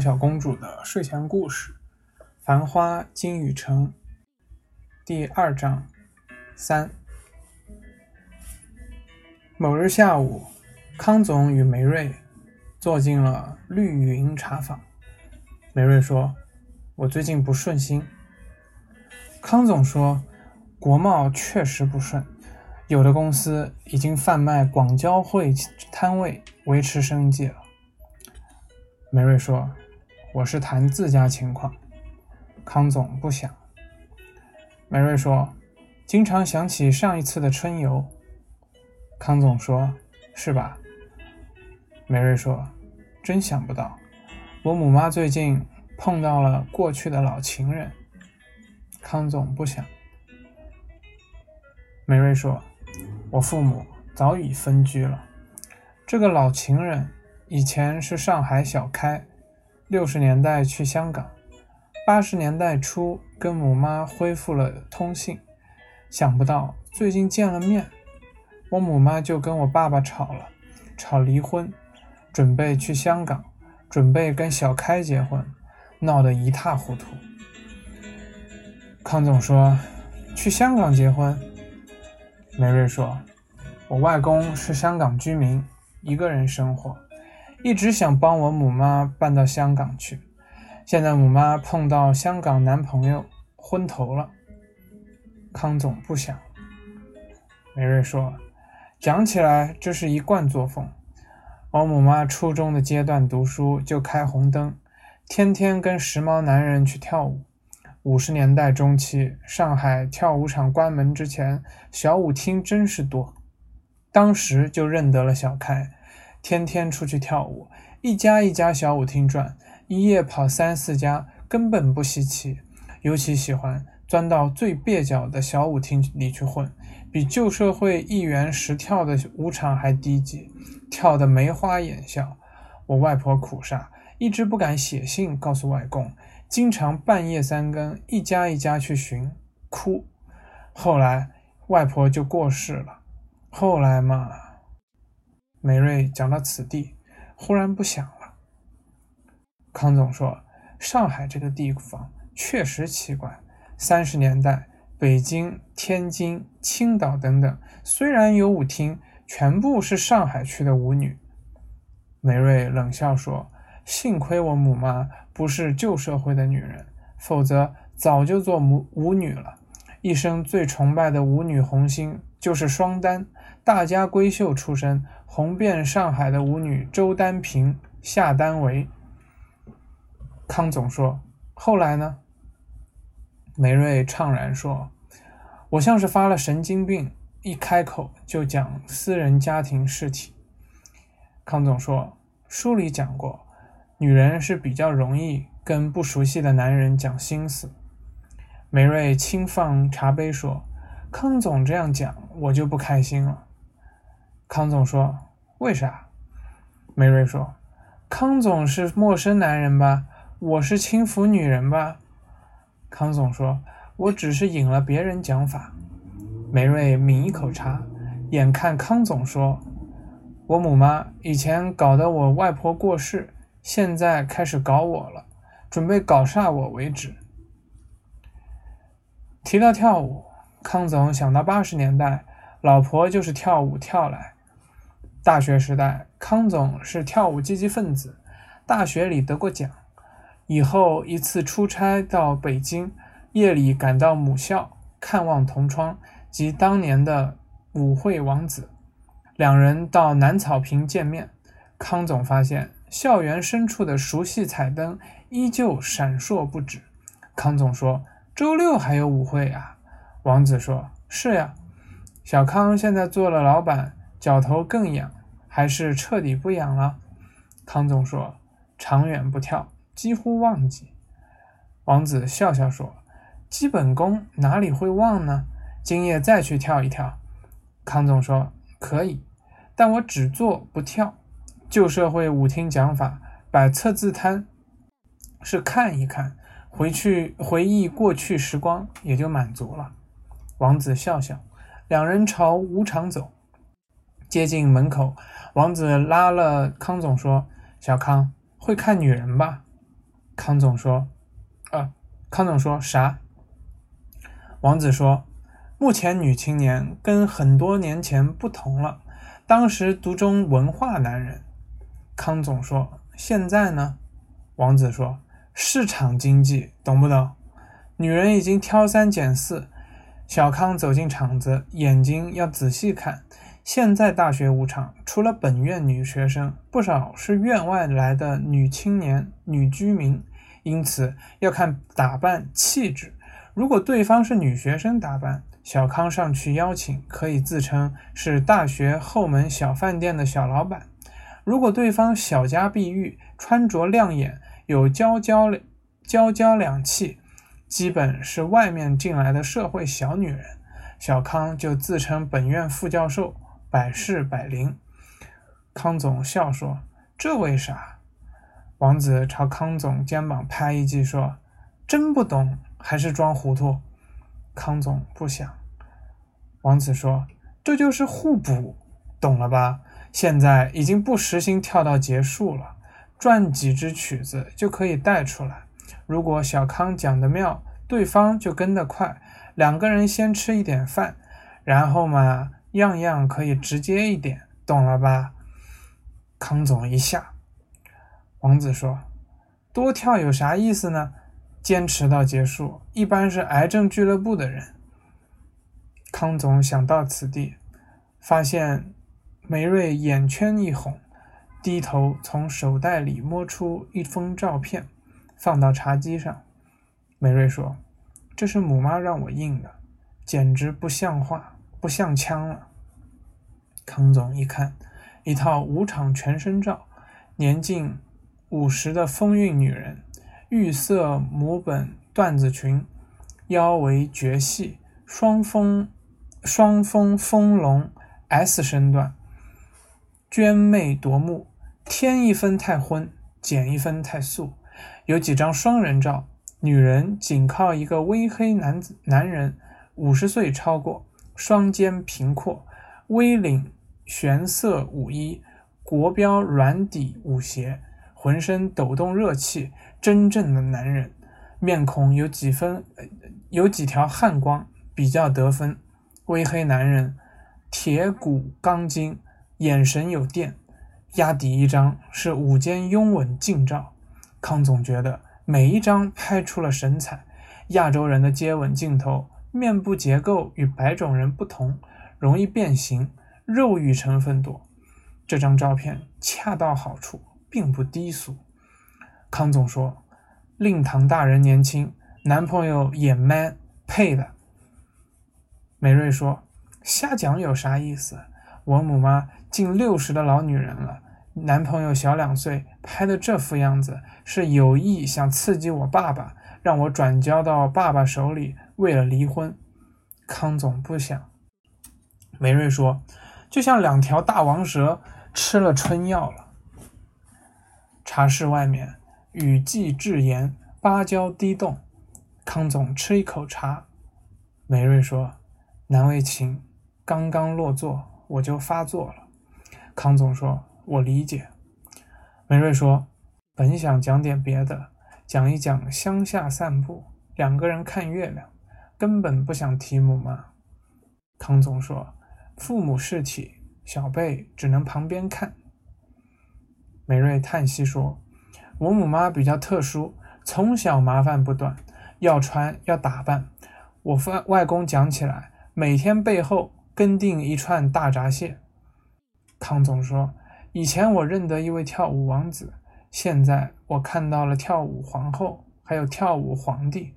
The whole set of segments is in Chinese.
小公主的睡前故事《繁花金雨城》第二章三。某日下午，康总与梅瑞坐进了绿云茶坊。梅瑞说：“我最近不顺心。”康总说：“国贸确实不顺，有的公司已经贩卖广交会摊位维持生计了。”梅瑞说：“我是谈自家情况。”康总不想。梅瑞说：“经常想起上一次的春游。”康总说：“是吧？”梅瑞说：“真想不到，我母妈最近碰到了过去的老情人。”康总不想。梅瑞说：“我父母早已分居了，这个老情人。”以前是上海小开，六十年代去香港，八十年代初跟母妈恢复了通信，想不到最近见了面，我母妈就跟我爸爸吵了，吵离婚，准备去香港，准备跟小开结婚，闹得一塌糊涂。康总说，去香港结婚。梅瑞说，我外公是香港居民，一个人生活。一直想帮我母妈搬到香港去，现在母妈碰到香港男朋友昏头了。康总不想。梅瑞说：“讲起来这是一贯作风。我母妈初中的阶段读书就开红灯，天天跟时髦男人去跳舞。五十年代中期，上海跳舞场关门之前，小舞厅真是多，当时就认得了小开。”天天出去跳舞，一家一家小舞厅转，一夜跑三四家，根本不稀奇。尤其喜欢钻到最蹩脚的小舞厅里去混，比旧社会一元十跳的舞场还低级，跳得眉花眼笑。我外婆苦煞，一直不敢写信告诉外公，经常半夜三更一家一家去寻，哭。后来外婆就过世了。后来嘛。梅瑞讲到此地，忽然不想了。康总说：“上海这个地方确实奇怪。三十年代，北京、天津、青岛等等，虽然有舞厅，全部是上海区的舞女。”梅瑞冷笑说：“幸亏我母妈不是旧社会的女人，否则早就做舞舞女了。一生最崇拜的舞女红星就是双丹。”大家闺秀出身，红遍上海的舞女周丹萍、夏丹维。康总说：“后来呢？”梅瑞怅然说：“我像是发了神经病，一开口就讲私人家庭事体。”康总说：“书里讲过，女人是比较容易跟不熟悉的男人讲心思。”梅瑞轻放茶杯说：“康总这样讲，我就不开心了。”康总说：“为啥？”梅瑞说：“康总是陌生男人吧？我是轻浮女人吧？”康总说：“我只是引了别人讲法。”梅瑞抿一口茶，眼看康总说：“我母妈以前搞得我外婆过世，现在开始搞我了，准备搞煞我为止。”提到跳舞，康总想到八十年代，老婆就是跳舞跳来。大学时代，康总是跳舞积极分子，大学里得过奖。以后一次出差到北京，夜里赶到母校看望同窗及当年的舞会王子，两人到南草坪见面。康总发现校园深处的熟悉彩灯依旧闪烁不止。康总说：“周六还有舞会啊？”王子说：“是呀。”小康现在做了老板，脚头更痒。还是彻底不痒了，康总说：“长远不跳，几乎忘记。”王子笑笑说：“基本功哪里会忘呢？今夜再去跳一跳。”康总说：“可以，但我只做不跳。旧社会舞厅讲法，摆测字摊是看一看，回去回忆过去时光，也就满足了。”王子笑笑，两人朝舞场走。接近门口，王子拉了康总说：“小康会看女人吧？”康总说：“啊，康总说啥？”王子说：“目前女青年跟很多年前不同了，当时独中文化男人。”康总说：“现在呢？”王子说：“市场经济，懂不懂？女人已经挑三拣四。”小康走进厂子，眼睛要仔细看。现在大学五场，除了本院女学生，不少是院外来的女青年、女居民，因此要看打扮气质。如果对方是女学生打扮，小康上去邀请，可以自称是大学后门小饭店的小老板；如果对方小家碧玉，穿着亮眼，有娇娇娇娇两气，基本是外面进来的社会小女人，小康就自称本院副教授。百试百灵，康总笑说：“这为啥？”王子朝康总肩膀拍一记，说：“真不懂，还是装糊涂？”康总不想。王子说：“这就是互补，懂了吧？现在已经不实行跳到结束了，转几支曲子就可以带出来。如果小康讲得妙，对方就跟得快。两个人先吃一点饭，然后嘛。”样样可以直接一点，懂了吧？康总一下。王子说：“多跳有啥意思呢？坚持到结束，一般是癌症俱乐部的人。”康总想到此地，发现梅瑞眼圈一红，低头从手袋里摸出一封照片，放到茶几上。美瑞说：“这是母妈让我印的，简直不像话。”不像枪了。康总一看，一套五场全身照，年近五十的风韵女人，玉色母本缎子裙，腰围绝细，双峰双峰丰隆 S 身段，娟媚夺目。添一分太荤，减一分太素。有几张双人照，女人仅靠一个微黑男子，男人五十岁超过。双肩平阔，V 领玄色舞衣，国标软底舞鞋，浑身抖动热气，真正的男人。面孔有几分，有几条汗光，比较得分。微黑男人，铁骨钢筋，眼神有电。压底一张是午间拥吻近照，康总觉得每一张拍出了神采。亚洲人的接吻镜头。面部结构与白种人不同，容易变形，肉欲成分多。这张照片恰到好处，并不低俗。康总说：“令堂大人年轻，男朋友也 man，配的。”美瑞说：“瞎讲有啥意思？我母妈近六十的老女人了，男朋友小两岁，拍的这副样子，是有意想刺激我爸爸，让我转交到爸爸手里。”为了离婚，康总不想。梅瑞说：“就像两条大王蛇吃了春药了。”茶室外面雨季至严，芭蕉低动。康总吃一口茶。梅瑞说：“难为情，刚刚落座我就发作了。”康总说：“我理解。”梅瑞说：“本想讲点别的，讲一讲乡下散步，两个人看月亮。”根本不想提母妈。康总说：“父母事体，小贝只能旁边看。”美瑞叹息说：“我母妈比较特殊，从小麻烦不断，要穿要打扮。我外外公讲起来，每天背后跟定一串大闸蟹。”康总说：“以前我认得一位跳舞王子，现在我看到了跳舞皇后，还有跳舞皇帝。”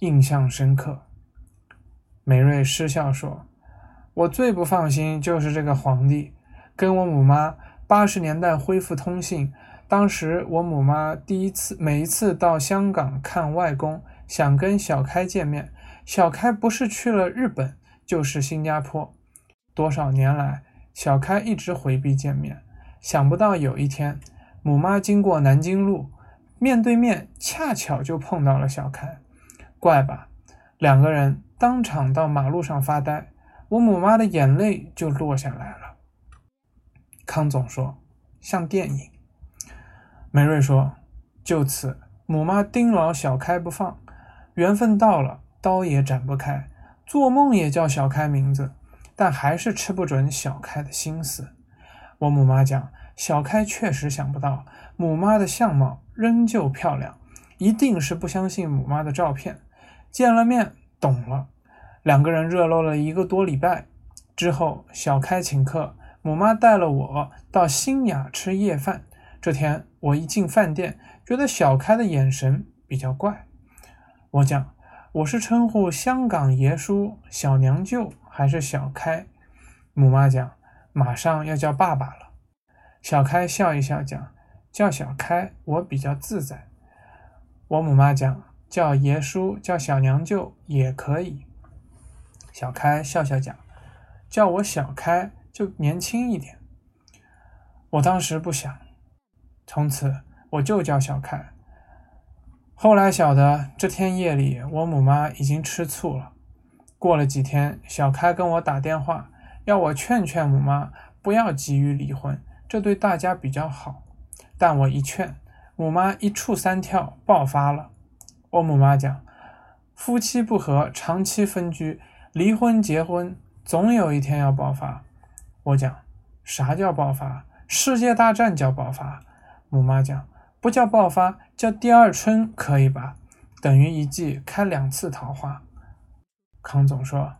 印象深刻，美瑞失笑说：“我最不放心就是这个皇帝，跟我母妈八十年代恢复通信。当时我母妈第一次，每一次到香港看外公，想跟小开见面，小开不是去了日本，就是新加坡。多少年来，小开一直回避见面。想不到有一天，母妈经过南京路，面对面，恰巧就碰到了小开。”怪吧，两个人当场到马路上发呆，我母妈的眼泪就落下来了。康总说，像电影。梅瑞说，就此，母妈盯牢小开不放，缘分到了，刀也斩不开，做梦也叫小开名字，但还是吃不准小开的心思。我母妈讲，小开确实想不到母妈的相貌仍旧漂亮，一定是不相信母妈的照片。见了面，懂了，两个人热络了一个多礼拜之后，小开请客，母妈带了我到新雅吃夜饭。这天我一进饭店。觉得小开的眼神比较怪，我讲我是称呼香港爷叔、小娘舅还是小开？母妈讲马上要叫爸爸了。小开笑一笑讲叫小开我比较自在。我母妈讲叫爷叔、叫小娘舅也可以。小开笑笑讲叫我小开就年轻一点。我当时不想，从此。我就叫小开。后来晓得，这天夜里我母妈已经吃醋了。过了几天，小开跟我打电话，要我劝劝母妈不要急于离婚，这对大家比较好。但我一劝，母妈一触三跳，爆发了。我母妈讲，夫妻不和，长期分居，离婚结婚，总有一天要爆发。我讲，啥叫爆发？世界大战叫爆发。母妈讲。不叫爆发，叫第二春可以吧？等于一季开两次桃花。康总说，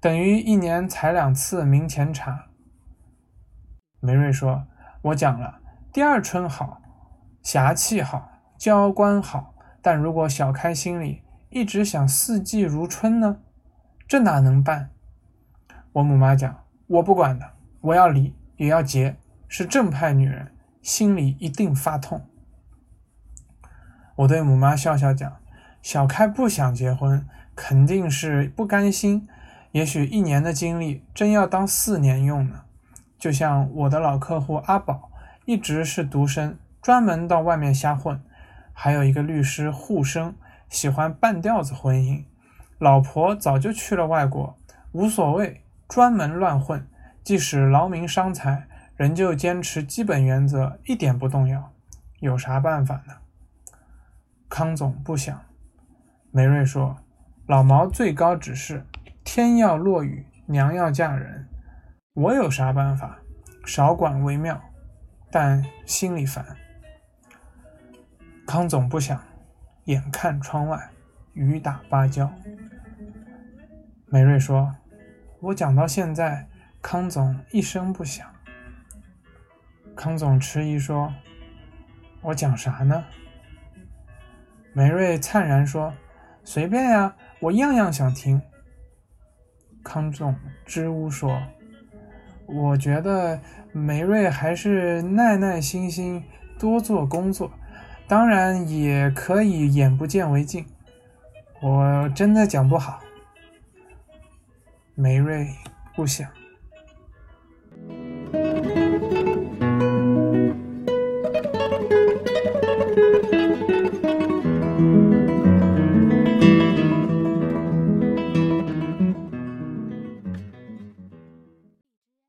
等于一年采两次明前茶。梅瑞说，我讲了，第二春好，侠气好，交官好，但如果小开心里一直想四季如春呢？这哪能办？我母妈讲，我不管的，我要离也要结，是正派女人，心里一定发痛。我对母妈笑笑讲：“小开不想结婚，肯定是不甘心。也许一年的经历真要当四年用呢。就像我的老客户阿宝，一直是独身，专门到外面瞎混。还有一个律师护生，喜欢半吊子婚姻，老婆早就去了外国，无所谓，专门乱混。即使劳民伤财，仍旧坚持基本原则，一点不动摇。有啥办法呢？”康总不想，梅瑞说：“老毛最高指示，天要落雨，娘要嫁人。我有啥办法？少管为妙，但心里烦。”康总不想，眼看窗外雨打芭蕉。梅瑞说：“我讲到现在，康总一声不响。”康总迟疑说：“我讲啥呢？”梅瑞灿然说：“随便呀，我样样想听。”康总支吾说：“我觉得梅瑞还是耐耐心心多做工作，当然也可以眼不见为净。我真的讲不好。”梅瑞不想。